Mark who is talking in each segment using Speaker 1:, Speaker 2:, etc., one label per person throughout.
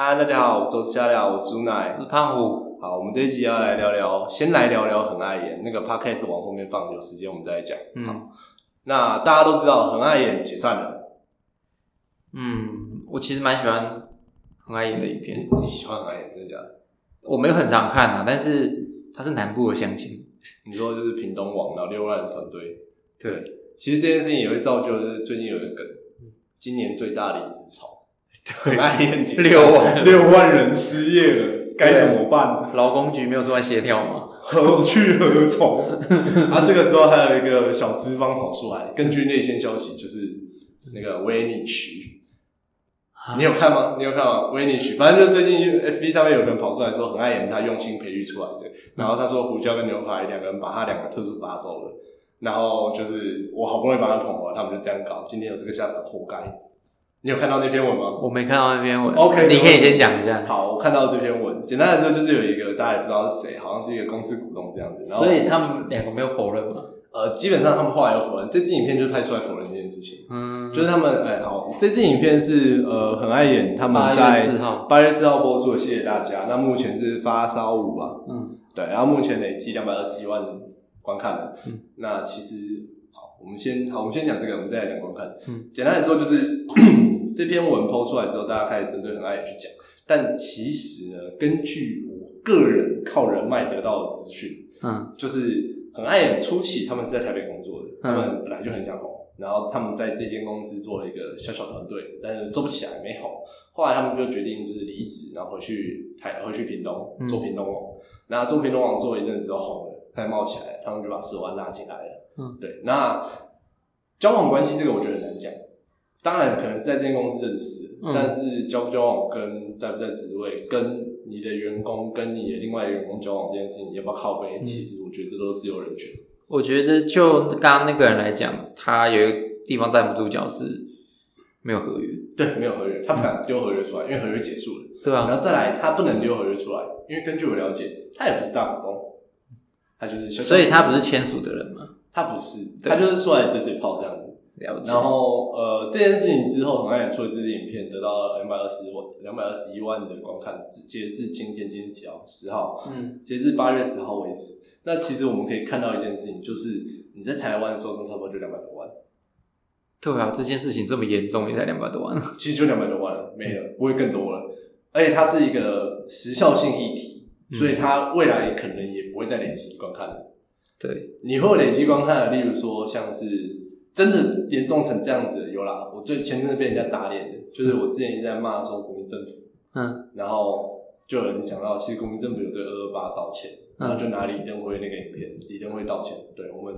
Speaker 1: 嗨，大家好，我是夏亮，我是朱奶
Speaker 2: 我。是胖虎。
Speaker 1: 好，我们这一集要来聊聊，先来聊聊很爱演那个 podcast 往后面放，有时间我们再来讲。
Speaker 2: 嗯
Speaker 1: 那大家都知道很爱演解散了，
Speaker 2: 嗯，我其实蛮喜欢很爱演的影片，
Speaker 1: 你喜欢很爱演真的假的？
Speaker 2: 我没有很常看啊，但是它是南部的相亲。
Speaker 1: 你说就是屏东网，然后六万人团队。
Speaker 2: 对，
Speaker 1: 其实这件事情也会造就，就是最近有一个梗，今年最大离职潮，很爱演解
Speaker 2: 六万
Speaker 1: 六万人失业了，该怎么办？
Speaker 2: 劳工局没有出来协调吗？
Speaker 1: 何去何从？啊，这个时候还有一个小资方跑出来，根据内线消息，就是那个维尼奇，你有看吗？你有看吗？维尼奇，反正就最近 FB 上面有人跑出来说，很爱演他用心培育出来的，然后他说胡椒跟牛排两个人把他两个特殊拔走了，然后就是我好不容易把他捧回来，他们就这样搞，今天有这个下场，活该。你有看到那篇文吗？
Speaker 2: 我没看到那篇文。
Speaker 1: OK，
Speaker 2: 你可以先讲一下。
Speaker 1: 好，我看到这篇文，简单来说就是有一个大家也不知道是谁，好像是一个公司股东这样子，然后
Speaker 2: 所以他们两个没有否认吗？
Speaker 1: 呃，基本上他们后来有否认，这支影片就是拍出来否认这件事情，
Speaker 2: 嗯，
Speaker 1: 就是他们哎、好，这支影片是呃很爱演，他们在八月四号播出的，谢谢大家。那目前是发烧五吧，
Speaker 2: 嗯，
Speaker 1: 对，然后目前累计两百二十一万观看了。
Speaker 2: 嗯，
Speaker 1: 那其实好，我们先好，我们先讲这个，我们再来讲观看。
Speaker 2: 嗯，
Speaker 1: 简单来说就是这篇文抛出来之后，大家开始针对很爱演去讲，但其实呢，根据我个人靠人脉得到的资讯，
Speaker 2: 嗯
Speaker 1: 就是很爱演初期，他们是在台北工作的，他
Speaker 2: 嗯
Speaker 1: 们本来就很想红，然后他们在这间公司做了一个小小团队，但是做不起来，没红。后来他们就决定就是离职，然后回去台回去屏东
Speaker 2: 嗯
Speaker 1: 做屏东网，然后做屏东网做了一阵子之后红了，开始冒起来了，他们就把十万拉进来了。
Speaker 2: 嗯，
Speaker 1: 对。那交往关系这个我觉得很难讲，当然可能是在这间公司认识，
Speaker 2: 嗯
Speaker 1: 但是交不交往跟在不在职位，跟你的员工跟你的另外一个员工交往这件事情，你要不要靠背？
Speaker 2: 嗯
Speaker 1: 其实我觉得这都是自由人权。
Speaker 2: 我觉得就刚刚那个人来讲，他有一个地方站不住脚是没有合约。
Speaker 1: 对，没有合约，他不敢丢合约出来，因为合约结束了。
Speaker 2: 对啊，
Speaker 1: 然后再来，他不能丢合约出来，因为根据我了解，他也不是大股东，他就是小小
Speaker 2: 所以他不是签署的人嘛？
Speaker 1: 他不是，他就是出来嘴嘴炮这样子。
Speaker 2: 了解。
Speaker 1: 然后呃，这件事情之后，很爱出了这支影片，得到两百二十万、两百二十一万的观看，截至今天今天几号？十号，
Speaker 2: 嗯
Speaker 1: 截至八月十号为止。那其实我们可以看到一件事情，就是你在台湾受众差不多就两百多万，
Speaker 2: 对啊，这件事情这么严重，也才两百多万。
Speaker 1: 其实就两百多万了，没了，不会更多了。而且它是一个时效性议题，
Speaker 2: 嗯
Speaker 1: 所以它未来可能也不会再累积观看了。
Speaker 2: 对，
Speaker 1: 你会有累积观看的，例如说像是真的严重成这样子，有啦。我最前阵子被人家打脸的，就是我之前一直在骂说国民政府，
Speaker 2: 嗯。
Speaker 1: 然后就有人讲到，其实国民政府有对二二八道歉，然后就拿李登辉那个影片，李登辉道歉，对我们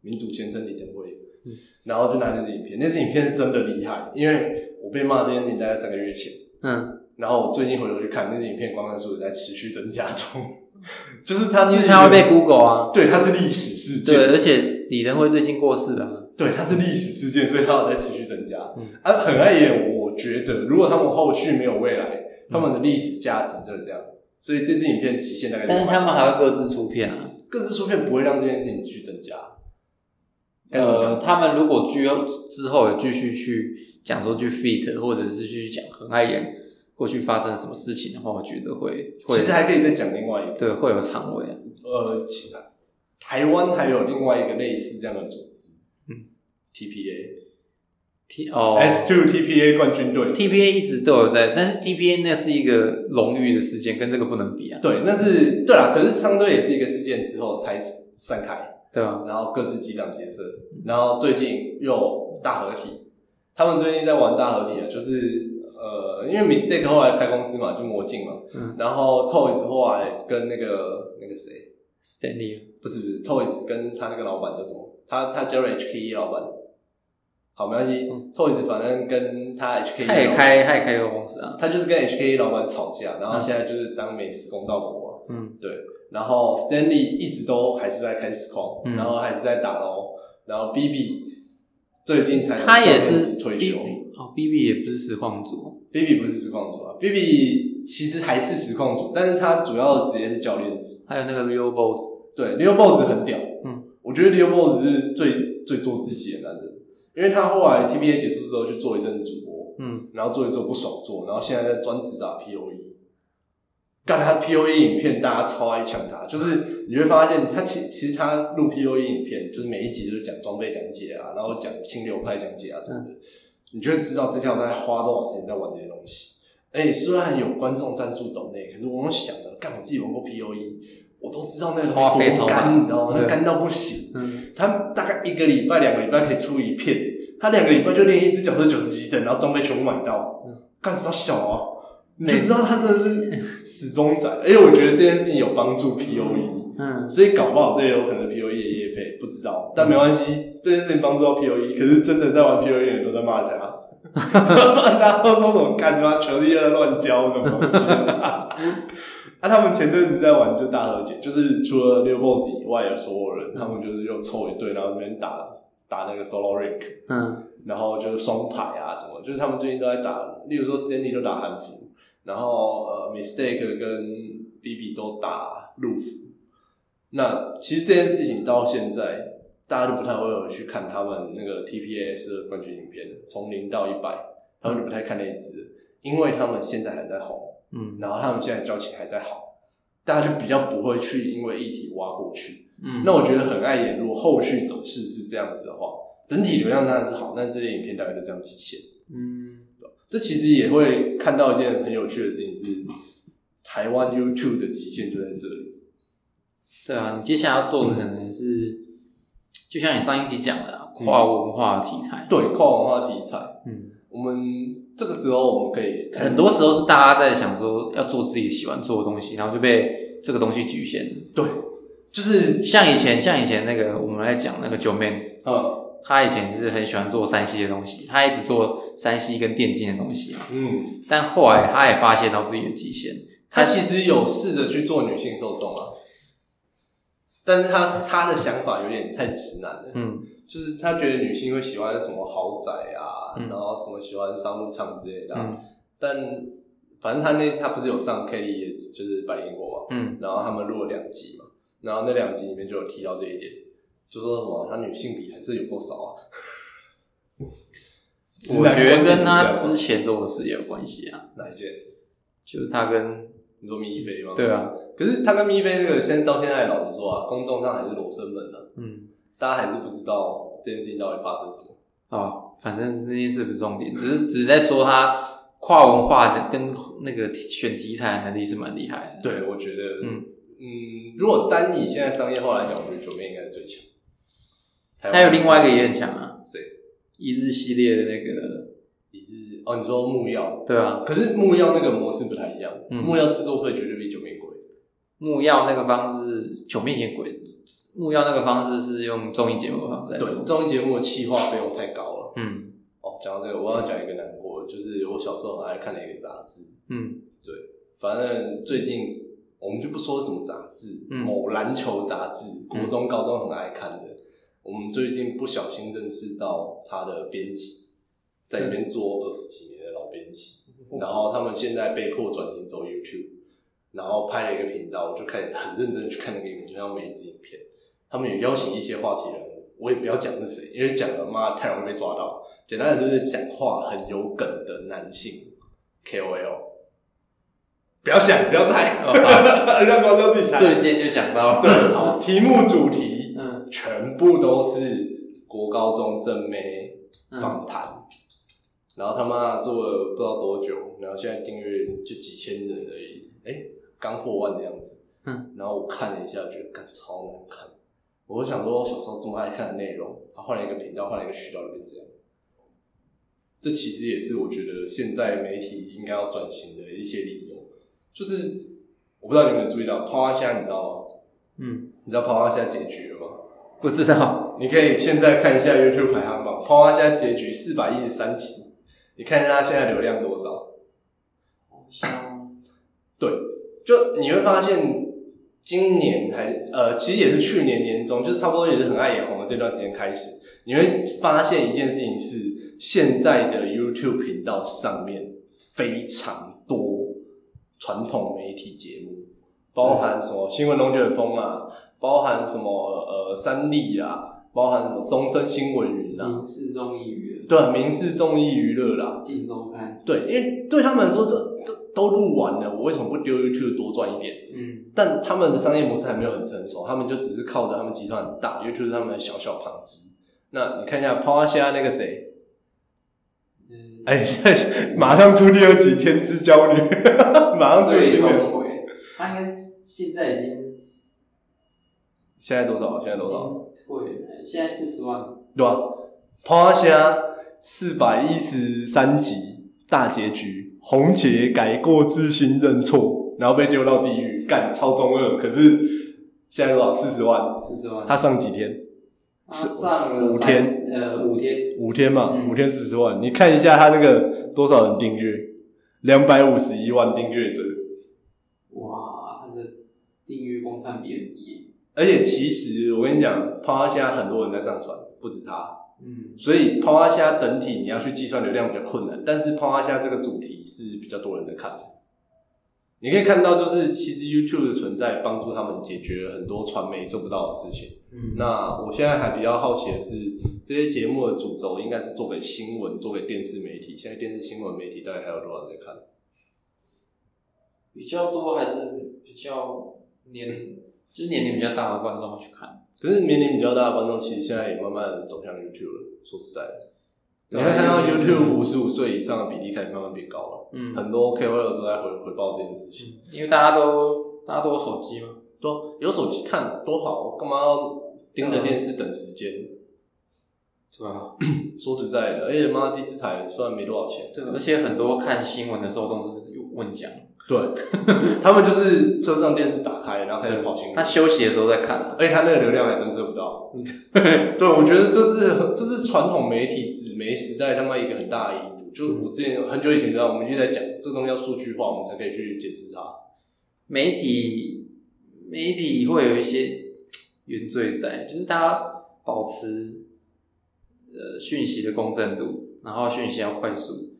Speaker 1: 民主先生李登辉，
Speaker 2: 嗯。
Speaker 1: 然后就拿那支影片，那支影片是真的厉害，因为我被骂这件事情大概三个月前，
Speaker 2: 嗯，
Speaker 1: 然后我最近回头去看那支影片，观看数在持续增加中，就是它是
Speaker 2: 因为
Speaker 1: 一个
Speaker 2: 他会被 Google 啊。
Speaker 1: 对，它是历史事件，
Speaker 2: 对，而且李登辉最近过世了啊。
Speaker 1: 对，它是历史事件，所以它有在持续增加。
Speaker 2: 嗯
Speaker 1: 啊，很爱演，我觉得如果他们后续没有未来，他们的历史价值就是这样。所以这支影片极限大概，
Speaker 2: 但是他们还会各自出片啊。
Speaker 1: 各自出片不会让这件事情继续增加。
Speaker 2: 呃，他们如果之后之后有继续去讲说去 fit，或者是去讲很爱演过去发生什么事情的话，我觉得会会
Speaker 1: 其实还可以再讲另外一个，
Speaker 2: 对会有长尾啊。
Speaker 1: 呃，其台湾还有另外一个类似这样的组织，
Speaker 2: 嗯
Speaker 1: ，TPA
Speaker 2: T 哦。
Speaker 1: S Two TPA 冠军队
Speaker 2: ，TPA 一直都有在，但是 TPA 那是一个荣誉的事件，跟这个不能比啊，
Speaker 1: 对，那是对啦。可是相对也是一个事件之后才散开，
Speaker 2: 对吧？
Speaker 1: 然后各自激荡角色，然后最近又大合体，他们最近在玩大合体啊，就是呃，因为 Mistake 后来开公司嘛，就魔镜嘛，
Speaker 2: 嗯。
Speaker 1: 然后 Toys 后来跟那个那个谁
Speaker 2: ，，Stanley
Speaker 1: 不是不是 Toys 跟他那个老板叫什么？他他叫了 HKE 老板，好没关系、
Speaker 2: 嗯。
Speaker 1: T o y s 反正跟他 HKE
Speaker 2: 他也开他也开个公司啊，
Speaker 1: 他就是跟 HKE 老板吵架，然后现在就是当美食公道伯嘛。
Speaker 2: 嗯。
Speaker 1: 对，然后 Stanley 一直都还是在开实况，
Speaker 2: 嗯。
Speaker 1: 然后还是在打捞，然后 BB 最近才
Speaker 2: 他也是
Speaker 1: 退休。
Speaker 2: 哦，BB 也不是实况组
Speaker 1: ，，BB 不是实况组啊，BB 其实还是实况组，但是他主要的职业是教练职。
Speaker 2: 还有那个 Leo Boss，
Speaker 1: 对，Leo Boss 很屌，
Speaker 2: 嗯，
Speaker 1: 我觉得 Leo Boss 是最最做自己的男人，因为他后来 TBA 结束之后去做一阵子主播，
Speaker 2: 嗯，
Speaker 1: 然后做一做不爽做，然后现在在专职打 P O E。干他 P O E 影片，大家超爱抢他，就是你会发现他其其实他录 P O E 影片，就是每一集都是讲装备讲解啊，然后讲新流派讲解啊什么的，你就会知道这条在花多少时间在玩这些东西。哎、虽然有观众赞助抖内，可是我想的，干我自己玩过 P O E，我都知道那个
Speaker 2: 花费超大。
Speaker 1: 多干，你知道吗？那干到不行。
Speaker 2: 嗯，
Speaker 1: 他大概一个礼拜、两个礼拜可以出一片，他两个礼拜就练一只角色九十级等，然后装备全部买到。
Speaker 2: 嗯，
Speaker 1: 干啥小啊？你就知道他真的是死忠仔，而且我觉得这件事情有帮助 P O E，
Speaker 2: 嗯，
Speaker 1: 所以搞不好这也有可能 P O E 的业配，不知道，但没关系，这件事情帮助到 P O E，可是真的在玩 P O E 的人都在骂他，大家都说什么干他妈球力在乱教什么东西。啊，他们前阵子在玩就大和解，就是除了六 boss 以外的所有人，他们就是又凑一队，然后那边打打那个 solo rank，
Speaker 2: 嗯，
Speaker 1: 然后就是双排啊什么，就是他们最近都在打，例如说 Stanley 都打韩服，然后呃 Mistake 跟 BB 都打陆服。那其实这件事情到现在，大家都不太会有去看他们那个 TPS 的冠军影片了，从零到一百，他们就不太看那一支，因为他们现在还在红，
Speaker 2: 嗯，
Speaker 1: 然后他们现在交情还在好，大家就比较不会去因为议题挖过去。
Speaker 2: 嗯，
Speaker 1: 那我觉得很碍眼，如果后续走势是这样子的话，整体流量当然是好，但这些影片大概就这样极限。
Speaker 2: 嗯，
Speaker 1: 这其实也会看到一件很有趣的事情是，台湾 YouTube 的极限就在这里。
Speaker 2: 对啊，你接下来要做的可能是，就像你上一集讲的啊跨文化题材，
Speaker 1: 对跨文化题材，
Speaker 2: 嗯，
Speaker 1: 我们这个时候我们可以
Speaker 2: 很多时候是大家在想说要做自己喜欢做的东西，然后就被这个东西局限了。
Speaker 1: 对，就是
Speaker 2: 像以前，像以前那个我们在讲那个九妹，
Speaker 1: 嗯。
Speaker 2: 他以前是很喜欢做山西的东西，他一直做山西跟电竞的东西，
Speaker 1: 嗯，
Speaker 2: 但后来他也发现到自己的极限，
Speaker 1: 他其实有试着去做女性受众啊，但是他他的想法有点太直男了。
Speaker 2: 嗯
Speaker 1: 就是他觉得女性会喜欢什么豪宅啊，
Speaker 2: 嗯
Speaker 1: 然后什么喜欢商务舱之类的啊、
Speaker 2: 嗯
Speaker 1: 但反正他那他不是有上也就是百灵果嘛，
Speaker 2: 嗯
Speaker 1: 然后他们录了两集嘛，然后那两集里面就有提到这一点，就说什么他女性比还是有够少啊。
Speaker 2: 我觉得跟他之前做的事也有关系啊，
Speaker 1: 哪一件？
Speaker 2: 就是他跟
Speaker 1: 你说咪菲吗？
Speaker 2: 对。啊，
Speaker 1: 可是他跟咪菲这个，现到现在老实说啊，公众上还是裸生门啊，
Speaker 2: 嗯
Speaker 1: 大家还是不知道这件事情到底发生什么。
Speaker 2: 哦，反正那件事不是重点，只是只是在说他跨文化的跟那个选题材的能力是蛮厉害的。
Speaker 1: 对，我觉得，
Speaker 2: 嗯
Speaker 1: 嗯，如果单以现在商业化来讲，我觉得九妹应该是最强。
Speaker 2: 还有另外一个也很强啊，
Speaker 1: 谁？
Speaker 2: 一日系列的那个，
Speaker 1: 一日哦，你说木曜，
Speaker 2: 对啊，
Speaker 1: 可是木曜那个模式不太一样，
Speaker 2: 嗯
Speaker 1: 木曜制作费绝对比九妹贵。
Speaker 2: 木曜那个方式，九面野鬼，木曜那个方式是用综艺节目的方式来
Speaker 1: 对，综艺节目的企划费用太高了。
Speaker 2: 嗯。
Speaker 1: 哦，讲到这个，我要讲一个难过的，就是我小时候很爱看的一个杂志，
Speaker 2: 嗯。
Speaker 1: 对反正最近我们就不说什么杂志，
Speaker 2: 嗯。
Speaker 1: 某篮球杂志，国中、高中很爱看的。我们最近不小心认识到他的编辑，在里面做二十几年的老编辑，然后他们现在被迫转型走 YouTube，然后拍了一个频道，我就开始很认真的去看那个影片，像每一支影片，他们有邀请一些话题人物，我也不要讲是谁，因为讲了妈太容易被抓到。简单的就是讲话很有梗的男性 KOL。不要想，不要猜，让观众自己猜。
Speaker 2: 瞬间就想到，
Speaker 1: 对，好，题目主题
Speaker 2: 嗯
Speaker 1: 全部都是国高中正妹
Speaker 2: 嗯
Speaker 1: 访谈，然后他妈做了不知道多久，然后现在订阅就几千人而已，哎，刚破万的样子。
Speaker 2: 嗯，
Speaker 1: 然后我看了一下，觉得干超难看。我想说，我小时候这么爱看的内容，他换了一个频道，换了一个渠道，就变这样。这其实也是我觉得现在媒体应该要转型的一些理由。就是我不知道你们有没有注意到，抛花虾你知道吗？
Speaker 2: 嗯，
Speaker 1: 你知道抛花虾结局了吗？
Speaker 2: 不知道，
Speaker 1: 你可以现在看一下 YouTube 排行榜，抛花虾结局四百一十三集，你看一下它现在流量多少？对，就你会发现，今年还呃，其实也是去年年中，就是差不多也是很爱眼红的这段时间开始，你会发现一件事情是，现在的 YouTube 频道上面非常多传统媒体节目，包含什么新闻龙卷风啊，包含什么呃三立啊，包含什么东森新闻云啊，
Speaker 2: 民事综艺娱乐，
Speaker 1: 对，民事综艺娱乐啦，
Speaker 2: 镜周刊，
Speaker 1: 对，因为对他们来说，这这都录完了，我为什么不丢 YouTube 多赚一点？
Speaker 2: 嗯，
Speaker 1: 但他们的商业模式还没有很成熟，他们就只是靠着他们集团很大，YouTube 是他们的小小旁支。那你看一下抛花虾那个谁，
Speaker 2: 嗯，
Speaker 1: 哎，马上出第二集《天之娇女》，马上出
Speaker 2: 最
Speaker 1: 新闻。
Speaker 2: 终回，他应该现在已经
Speaker 1: 现在多少？现在多少？
Speaker 2: 退了，现在四十万，
Speaker 1: 对吧？抛花虾四百一十三集大结局，红姐改过自新认错，然后被丢到地狱，干超中二。可是现在多少？四十万。
Speaker 2: 四十万，
Speaker 1: 他上几天？
Speaker 2: 他上了
Speaker 1: 五天，
Speaker 2: 呃，五天，
Speaker 1: 五天嘛，
Speaker 2: 嗯
Speaker 1: 五天四十万。你看一下他那个多少人订阅？两百五十一万订阅者。
Speaker 2: 哇，他的订阅观看比很低，
Speaker 1: 而且其实我跟你讲，泡花虾很多人在上传，不止他。
Speaker 2: 嗯，
Speaker 1: 所以抛花虾整体你要去计算流量比较困难，但是抛花虾这个主题是比较多人在看的。你可以看到，就是其实 YouTube 的存在帮助他们解决了很多传媒做不到的事情。
Speaker 2: 嗯，
Speaker 1: 那我现在还比较好奇的是，这些节目的主轴应该是做给新闻、做给电视媒体。现在电视新闻媒体大概还有多少人在看？
Speaker 2: 比较多还是比较年，就是年龄比较大的观众会去看。
Speaker 1: 可是年龄比较大的观众，其实现在也慢慢走向 YouTube 了。说实在的，你会看到
Speaker 2: 嗯
Speaker 1: YouTube 五十五岁以上的比例开始慢慢变高了。
Speaker 2: 嗯，
Speaker 1: 很多 KOL 都在回回报这件事情。
Speaker 2: 因为大家都大家都有手机嘛，
Speaker 1: 对啊，有手机看多好，干嘛要盯着电视等时间？
Speaker 2: 对吧？
Speaker 1: 说实在的，而且妈第四台虽然没多少钱，
Speaker 2: 对，而且很多看新闻的受众是有问讲，
Speaker 1: 对，他们就是车上电视打开，然后开始跑新闻
Speaker 2: 他。休息的时候在看啊。
Speaker 1: 而且他那个流量还真测不到。对，我觉得这是这是传统媒体纸媒时代他妈一个很大的因素。就我之前很久以前知道，我们一直在讲这个东西要数据化，我们才可以去解释它。
Speaker 2: 媒体媒体会有一些原罪在，就是它保持呃讯息的公正度，然后讯息要快速。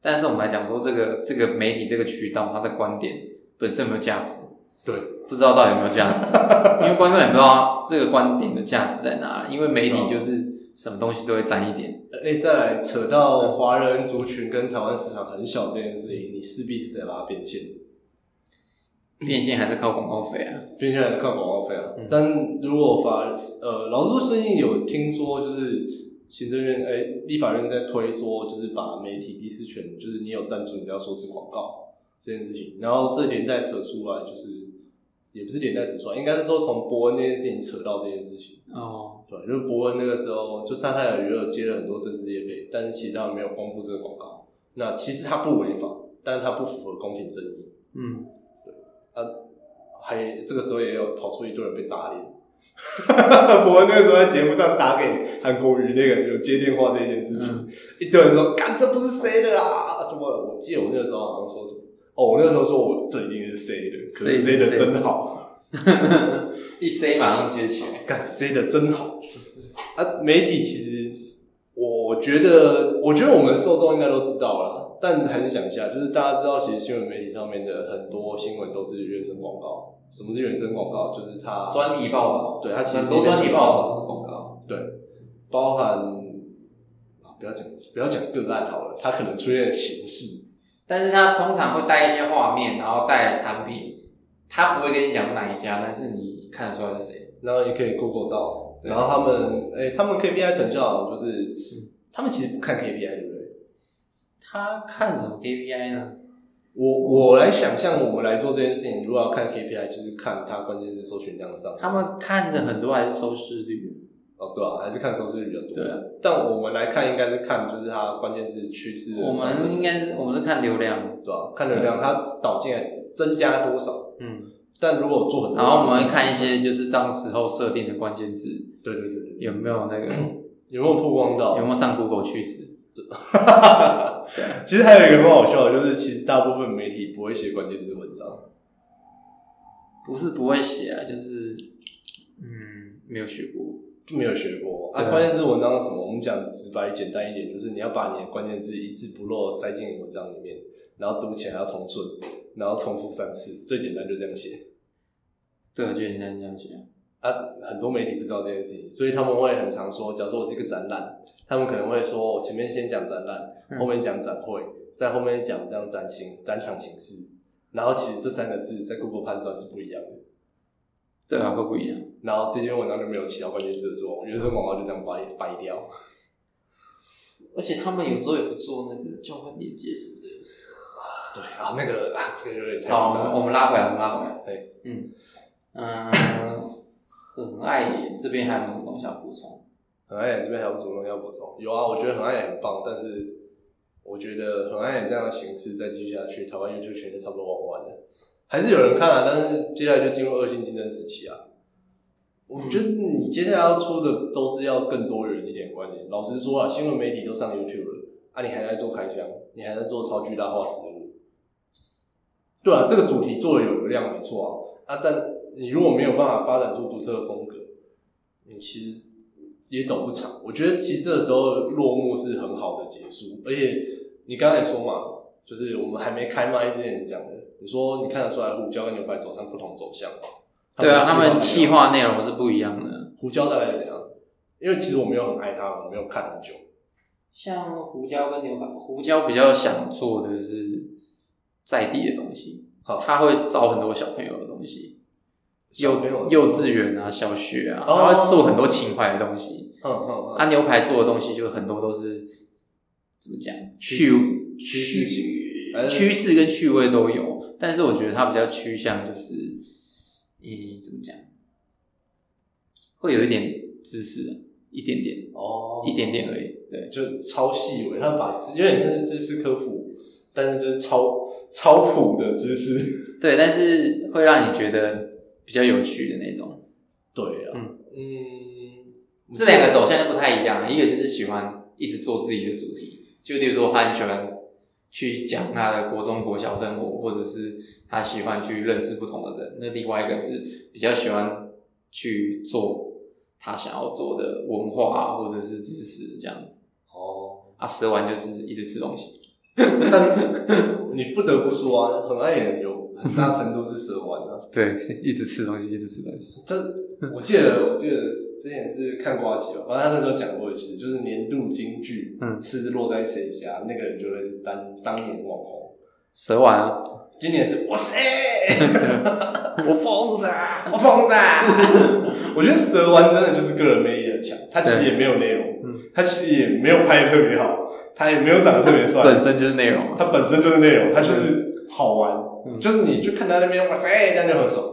Speaker 2: 但是我们来讲说，这个这个媒体这个渠道，它的观点本身有没有价值？
Speaker 1: 对，
Speaker 2: 不知道到底有没有价值，因为观众也不知道这个观点的价值在哪。因为媒体就是什么东西都会沾一点，
Speaker 1: 哎、再来扯到华人族群跟台湾市场很小这件事情，你势必是得把它变现。
Speaker 2: 变现还是靠广告费啊。
Speaker 1: 变现还是靠广告费啊。
Speaker 2: 嗯
Speaker 1: 但如果法呃，老实说，最近有听说，就是行政院哎、立法院在推说，就是把媒体第四权，就是你有赞助，你不要说是广告这件事情。然后这连带扯出来，就是也不是连带扯出来，应该是说从伯恩那件事情扯到这件事情。
Speaker 2: 哦，
Speaker 1: 对，就是伯恩那个时候，就沙泰尔娱乐接了很多政治业配，但是其实他没有公布这个广告。那其实他不违法，但是他不符合公平正义。
Speaker 2: 嗯，对，他
Speaker 1: 还这个时候也有跑出一堆人被打脸。伯恩那个时候在节目上打给韩国瑜那个有接电话这件事情，一堆人说：“干，这不是谁的啊？”什么？我记得我那个时候好像说什么？哦，我那个时候说我这一定是谁的，可是谁的真好，
Speaker 2: 一 C 马上接起来。
Speaker 1: 干 C 的真好啊！媒体其实，我觉得，我觉得我们受众应该都知道了，但还是讲一下，就是大家知道，其实新闻媒体上面的很多新闻都是原生广告。什么是原生广告？就是它
Speaker 2: 专题报道，
Speaker 1: 对它其实
Speaker 2: 很多专题报道都是广告。
Speaker 1: 对，包含啊，不要讲不要讲个案好了，它可能出现的形式，
Speaker 2: 但是它通常会带一些画面，然后带产品，它不会跟你讲哪一家，但是你看得出来是谁。
Speaker 1: 然后也可以 Google 到，然后他们哎、他们 KPI 成效就是，他们其实不看 KPI，对不对？
Speaker 2: 他看什么 KPI 呢？
Speaker 1: 我我来想象，我们来做这件事情，如果要看 KPI，就是看它关键字搜寻量的上升。
Speaker 2: 他们看的很多还是收视率。
Speaker 1: 哦，对啊，还是看收视率比较多。
Speaker 2: 对啊，
Speaker 1: 但我们来看，应该是看就是它关键字趋势
Speaker 2: 我们应该是我们是看流量，
Speaker 1: 对啊，看流量它导进来增加多少。
Speaker 2: 嗯，
Speaker 1: 但如果做很多，
Speaker 2: 然后我们会看一些就是当时候设定的关键字
Speaker 1: 对对对对，
Speaker 2: 有没有那个
Speaker 1: 有没有曝光到？
Speaker 2: 有没有上 Google 趋势。
Speaker 1: 其实还有一个很好笑的，就是其实大部分媒体不会写关键字文章。
Speaker 2: 不是不会写啊，就是嗯没有学过。
Speaker 1: 就没有学过啊。关键字文章是什么？我们讲直白简单一点，就是你要把你的关键字一字不漏塞进文章里面，然后读起来要通顺，然后重复三次，最简单就这样写。
Speaker 2: 对，就简单这样写。
Speaker 1: 啊，很多媒体不知道这件事情，所以他们会很常说，假如说我是一个展览，他们可能会说我前面先讲展览，
Speaker 2: 嗯
Speaker 1: 后面讲展会，在后面讲这样展形展场形式，然后其实这三个字在 Google 判断是不一样的，
Speaker 2: 对啊，会不一样。
Speaker 1: 然后这篇文章就没有起到关键字的作用，原生广告就这样掰掰掉。
Speaker 2: 而且他们有时候也不做那个交换链接什么的。
Speaker 1: 对啊，那个啊，这个有点太
Speaker 2: 好，我们拉回来，我们拉回来。
Speaker 1: 对，
Speaker 2: 嗯嗯，这边还有什么东西要补充？
Speaker 1: 很爱演这边还有什么东西要补充？有啊，我觉得很爱演很棒，但是我觉得很爱演这样的形式再继续下去，台湾 YouTube 圈就差不多玩完了。还是有人看啊，但是接下来就进入恶性竞争时期啊。我觉得你接下来要出的都是要更多元一点观点。老实说啊，新闻媒体都上 YouTube 了，啊，你还在做开箱，你还在做超巨大化食物。对啊，这个主题做的有流量没错啊，啊，但你如果没有办法发展出独特的风格，你其实也走不长。我觉得其实这个时候落幕是很好的结束，而且你刚才也说嘛，就是我们还没开麦之前讲的，你说你看得出来胡椒跟牛排走向不同走向吗？
Speaker 2: 对啊，他们
Speaker 1: 企
Speaker 2: 企划内容是不一样的。
Speaker 1: 胡椒大概是怎样？因为其实我没有很爱他，我没有看很久。
Speaker 2: 像胡椒跟牛排，胡椒比较想做的是在地的东西，
Speaker 1: 好
Speaker 2: 他会找很多小朋友的东西，幼
Speaker 1: 小朋友
Speaker 2: 幼稚园啊、小学啊，
Speaker 1: 哦
Speaker 2: 他会做很多情怀的东西。
Speaker 1: 嗯嗯嗯，
Speaker 2: 啊，牛排做的东西就很多都是怎么讲
Speaker 1: 趣
Speaker 2: 趣
Speaker 1: 趋势型还是
Speaker 2: 趋势跟趣味都有，但是我觉得它比较趋向就是，嗯，怎么讲，会有一点知识啊，一点点，
Speaker 1: 哦，
Speaker 2: 一点点而已。对，
Speaker 1: 就超细微，他把知有点像是知识科普，但是就是超超普的知识。
Speaker 2: 对，但是会让你觉得比较有趣的那种。
Speaker 1: 对啊，
Speaker 2: 嗯
Speaker 1: 嗯，
Speaker 2: 这两个走向就不太一样，一个就是喜欢一直做自己的主题，就例如说他很喜欢去讲他的国中、国小生活，或者是他喜欢去认识不同的人。那另外一个是比较喜欢去做他想要做的文化啊，或者是知识这样子。
Speaker 1: 哦，
Speaker 2: 啊，蛇丸就是一直吃东西，
Speaker 1: 但你不得不说啊，很爱演有很大程度是蛇丸啊。
Speaker 2: 对，一直吃东西，一直吃东西。
Speaker 1: 就我记得，我记得之前是看瓜奇吧，反正他那时候讲过一次，就是年度金句，
Speaker 2: 嗯
Speaker 1: 是落在谁家，那个人就会是当当年网红。
Speaker 2: 蛇丸啊，
Speaker 1: 今年是哇塞，
Speaker 2: 我疯子啊！
Speaker 1: 我疯子啊！我觉得蛇丸真的就是个人魅力很强，他其实也没有内容，
Speaker 2: 嗯
Speaker 1: 他其实也没有拍的特别好，他也没有长得特别帅，
Speaker 2: 本身就是内容啊。
Speaker 1: 他本身就是内容，他就是好玩，
Speaker 2: 嗯
Speaker 1: 就是你去看他那边哇塞，这样就很爽。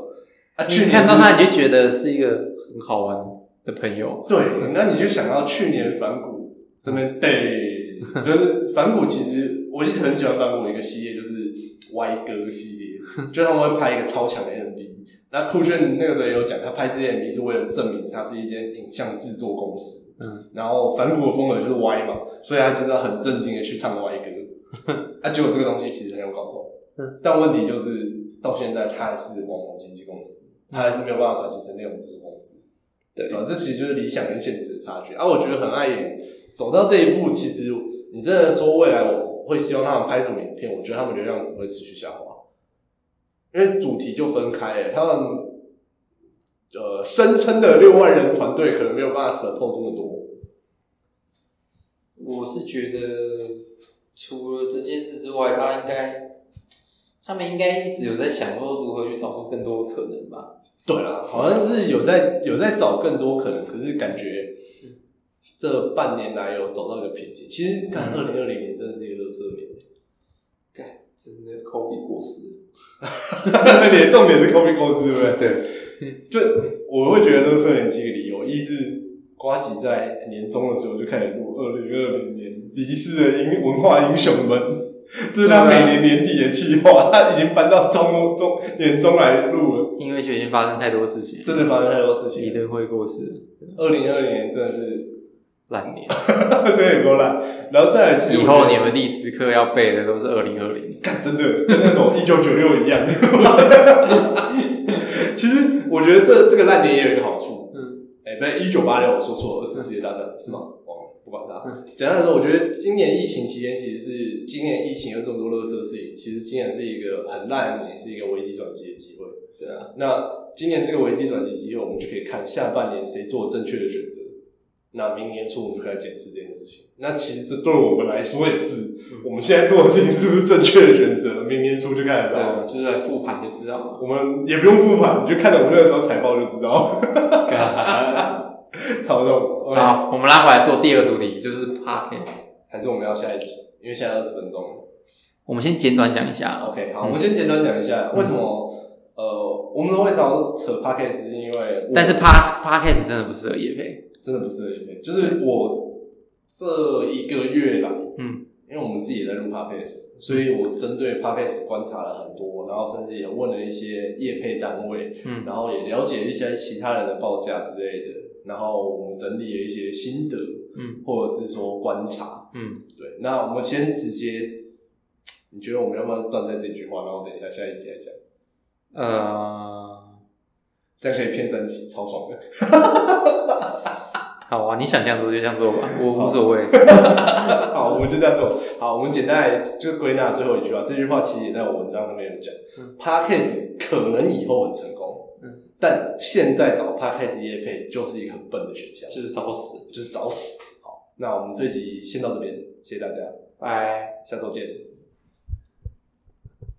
Speaker 1: 啊，去
Speaker 2: 看到他，你就觉得是一个很好玩的朋友。
Speaker 1: 对，那你就想到去年反骨这边对，就是反骨，其实我一直很喜欢反骨的一个系列，就是歪歌系列，就他们会拍一个超强的 MV。那酷炫那个时候也有讲，他拍这些 MV 是为了证明他是一间影像制作公司。
Speaker 2: 嗯，
Speaker 1: 然后反骨的风格就是歪嘛，所以他就是要很正经的去唱歪歌。啊，结果这个东西其实很有搞头。
Speaker 2: 嗯，
Speaker 1: 但问题就是到现在他还是网红经纪公司，他还是没有办法转型成内容制作公司。
Speaker 2: 对
Speaker 1: 对吧？这其实就是理想跟现实的差距。啊，我觉得很爱演，走到这一步，其实你真的说未来我会希望他们拍什么影片，我觉得他们流量只会持续下滑，因为主题就分开了，他们呃声称的六万人团队可能没有办法 support 这么多。
Speaker 2: 我是觉得除了这件事之外，他应该，他们应该一直有在想说如何去找出更多的可能吧。
Speaker 1: 对啊，好像是有在有在找更多可能，可是感觉这半年来有走到一个瓶颈。其实看二零二零年真的是一个乐色年，
Speaker 2: 干，真的科比过世了。
Speaker 1: 你的重点是 Kobe 公司对不对？
Speaker 2: 对，
Speaker 1: 就我会觉得乐色年几个理由，一是瓜吉在年终的时候就开始录二零二零年离世的英文化英雄们，这是他每年年底的计划，他已经搬到中中年终来录了，
Speaker 2: 因为就已经发生太多事情，
Speaker 1: 真的发生太多事情。
Speaker 2: 李登辉过世了，
Speaker 1: 二零二零年真的是
Speaker 2: 烂年。
Speaker 1: 真的有够烂，然后再来，
Speaker 2: 以后你们历史课要背的都是二零二零。
Speaker 1: 干真的跟那种一九九六一样。其实我觉得这这个烂年也有一个好处，
Speaker 2: 嗯，
Speaker 1: 哎、不对，一九八六我说错了，二次世界大战是吗？不管它。简单来说，我觉得今年疫情期间，其实是今年疫情有这么多乐色的事情，其实今年是一个很烂的年，是一个危机转机的机会。
Speaker 2: 对啊，
Speaker 1: 那今年这个危机转机机会，我们就可以看下半年谁做正确的选择。那明年初我们就开始检视这件事情。那其实这对我们来说也是，我们现在做的事情是不是正确的选择？明年初就看得到，
Speaker 2: 对，就是在复盘就知道了。
Speaker 1: 我们也不用复盘，你就看到我们那个时候财报就知道。差不多。
Speaker 2: 好，我们拉回来做第二个主题，就是 podcast。
Speaker 1: 还是我们要下一集？因为现在二十分钟了。
Speaker 2: 我们先简短讲一下。
Speaker 1: OK，好，我们先简短讲一下为什么呃，我们会想要扯 podcast，是因为
Speaker 2: 但是 pass podcast 真的不适合叶配。
Speaker 1: 真的不适合叶配，就是我这一个月来，
Speaker 2: 嗯，
Speaker 1: 因为我们自己也在录 podcast，所以我针对 podcast 观察了很多，然后甚至也问了一些业配单位，
Speaker 2: 嗯
Speaker 1: 然后也了解一些其他人的报价之类的，然后我们整理了一些心得，
Speaker 2: 嗯
Speaker 1: 或者是说观察，
Speaker 2: 嗯，
Speaker 1: 对，那我们先直接，你觉得我们要不要断在这句话，然后等一下下一集来讲，
Speaker 2: 呃，
Speaker 1: 这样可以骗三集，超爽的。
Speaker 2: 好啊，你想这样做就这样做吧，我无所谓。
Speaker 1: 好，我们就这样做。好，我们简单来就归纳最后一句话。这句话其实也在我文章上面有讲。
Speaker 2: 嗯
Speaker 1: Podcast 可能以后很成功，
Speaker 2: 嗯，
Speaker 1: 但现在找 Podcast 业配就是一个很笨的选项，
Speaker 2: 就是找死。
Speaker 1: 就是找死。好，那我们这集先到这边，谢谢大家，
Speaker 2: 拜。
Speaker 1: 下周见。